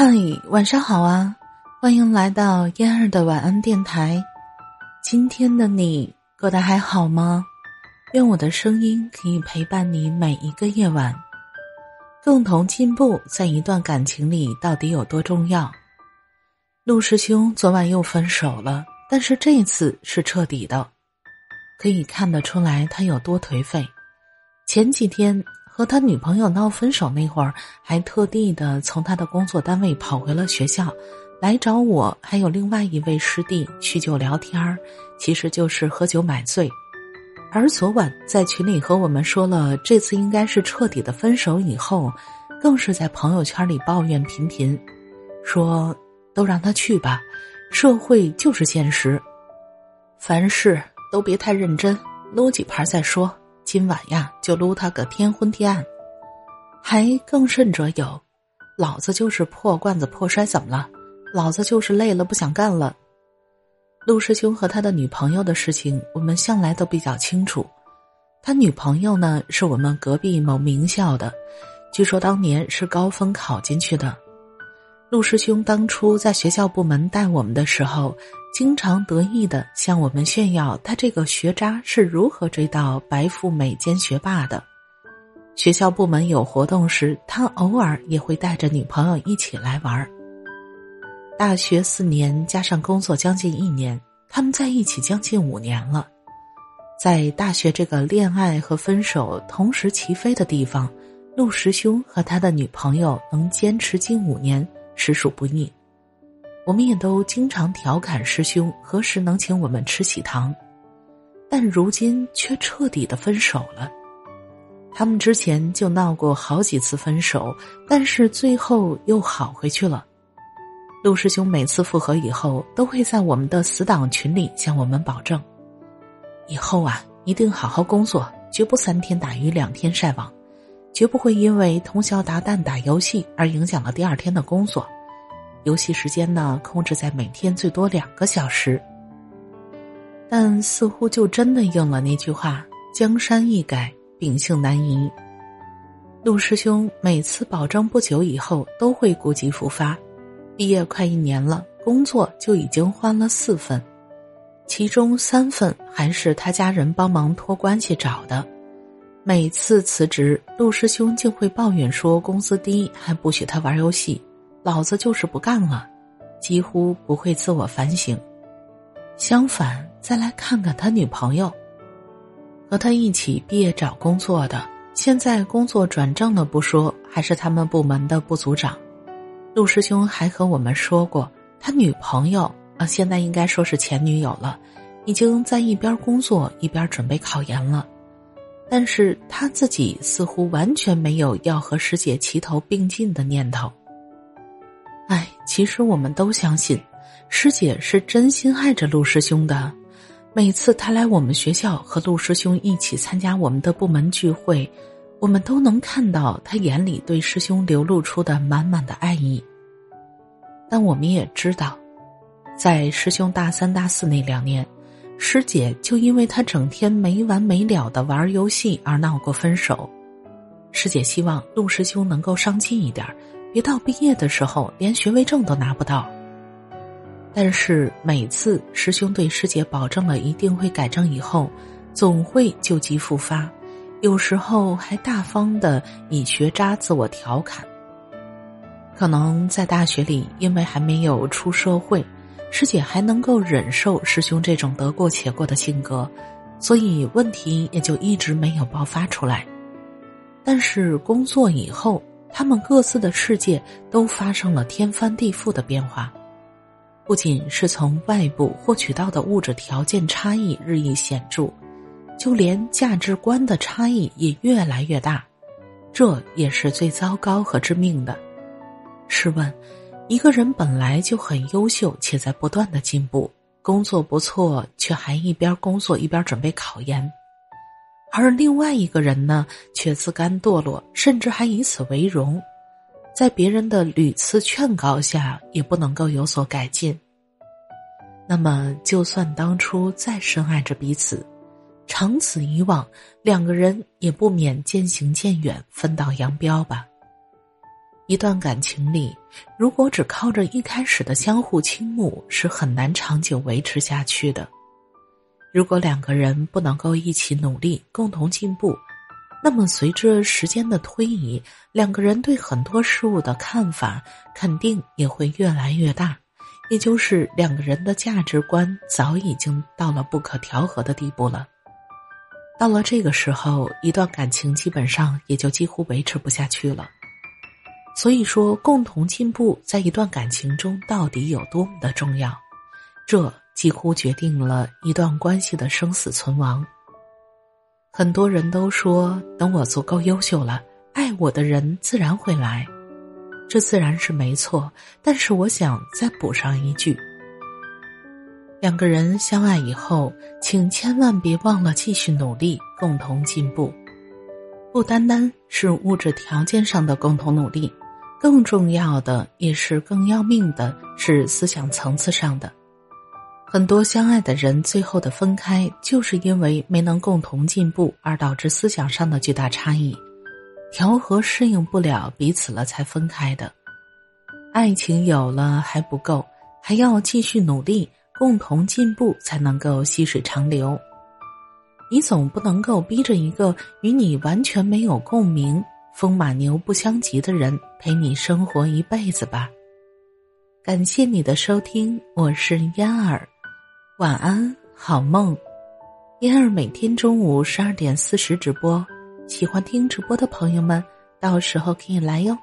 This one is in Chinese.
嗨，晚上好啊！欢迎来到嫣儿的晚安电台。今天的你过得还好吗？愿我的声音可以陪伴你每一个夜晚，共同进步。在一段感情里，到底有多重要？陆师兄昨晚又分手了，但是这次是彻底的，可以看得出来他有多颓废。前几天。和他女朋友闹分手那会儿，还特地的从他的工作单位跑回了学校，来找我，还有另外一位师弟叙旧聊天儿，其实就是喝酒买醉。而昨晚在群里和我们说了这次应该是彻底的分手以后，更是在朋友圈里抱怨频频，说都让他去吧，社会就是现实，凡事都别太认真，撸几盘再说。今晚呀，就撸他个天昏地暗，还更甚者有，老子就是破罐子破摔，怎么了？老子就是累了不想干了。陆师兄和他的女朋友的事情，我们向来都比较清楚。他女朋友呢，是我们隔壁某名校的，据说当年是高分考进去的。陆师兄当初在学校部门带我们的时候。经常得意的向我们炫耀，他这个学渣是如何追到白富美兼学霸的。学校部门有活动时，他偶尔也会带着女朋友一起来玩。大学四年加上工作将近一年，他们在一起将近五年了。在大学这个恋爱和分手同时齐飞的地方，陆师兄和他的女朋友能坚持近五年，实属不易。我们也都经常调侃师兄何时能请我们吃喜糖，但如今却彻底的分手了。他们之前就闹过好几次分手，但是最后又好回去了。陆师兄每次复合以后，都会在我们的死党群里向我们保证：以后啊，一定好好工作，绝不三天打鱼两天晒网，绝不会因为通宵达旦打游戏而影响了第二天的工作。游戏时间呢，控制在每天最多两个小时。但似乎就真的应了那句话：“江山易改，秉性难移。”陆师兄每次保证不久以后都会故疾复发。毕业快一年了，工作就已经换了四份，其中三份还是他家人帮忙托关系找的。每次辞职，陆师兄竟会抱怨说工资低，还不许他玩游戏。老子就是不干了，几乎不会自我反省。相反，再来看看他女朋友，和他一起毕业找工作的，现在工作转正了不说，还是他们部门的部组长。陆师兄还和我们说过，他女朋友啊，现在应该说是前女友了，已经在一边工作一边准备考研了。但是他自己似乎完全没有要和师姐齐头并进的念头。其实我们都相信，师姐是真心爱着陆师兄的。每次他来我们学校和陆师兄一起参加我们的部门聚会，我们都能看到他眼里对师兄流露出的满满的爱意。但我们也知道，在师兄大三、大四那两年，师姐就因为他整天没完没了的玩游戏而闹过分手。师姐希望陆师兄能够上进一点别到毕业的时候连学位证都拿不到。但是每次师兄对师姐保证了一定会改正以后，总会旧疾复发，有时候还大方的以学渣自我调侃。可能在大学里，因为还没有出社会，师姐还能够忍受师兄这种得过且过的性格，所以问题也就一直没有爆发出来。但是工作以后。他们各自的世界都发生了天翻地覆的变化，不仅是从外部获取到的物质条件差异日益显著，就连价值观的差异也越来越大，这也是最糟糕和致命的。试问，一个人本来就很优秀且在不断的进步，工作不错，却还一边工作一边准备考研。而另外一个人呢，却自甘堕落，甚至还以此为荣，在别人的屡次劝告下，也不能够有所改进。那么，就算当初再深爱着彼此，长此以往，两个人也不免渐行渐远，分道扬镳吧。一段感情里，如果只靠着一开始的相互倾慕，是很难长久维持下去的。如果两个人不能够一起努力，共同进步，那么随着时间的推移，两个人对很多事物的看法肯定也会越来越大，也就是两个人的价值观早已经到了不可调和的地步了。到了这个时候，一段感情基本上也就几乎维持不下去了。所以说，共同进步在一段感情中到底有多么的重要，这几乎决定了一段关系的生死存亡。很多人都说，等我足够优秀了，爱我的人自然会来，这自然是没错。但是我想再补上一句：两个人相爱以后，请千万别忘了继续努力，共同进步，不单单是物质条件上的共同努力。更重要的，也是更要命的，是思想层次上的。很多相爱的人最后的分开，就是因为没能共同进步，而导致思想上的巨大差异，调和适应不了彼此了，才分开的。爱情有了还不够，还要继续努力，共同进步，才能够细水长流。你总不能够逼着一个与你完全没有共鸣。风马牛不相及的人陪你生活一辈子吧。感谢你的收听，我是嫣儿，晚安，好梦。燕儿每天中午十二点四十直播，喜欢听直播的朋友们，到时候可以来哟。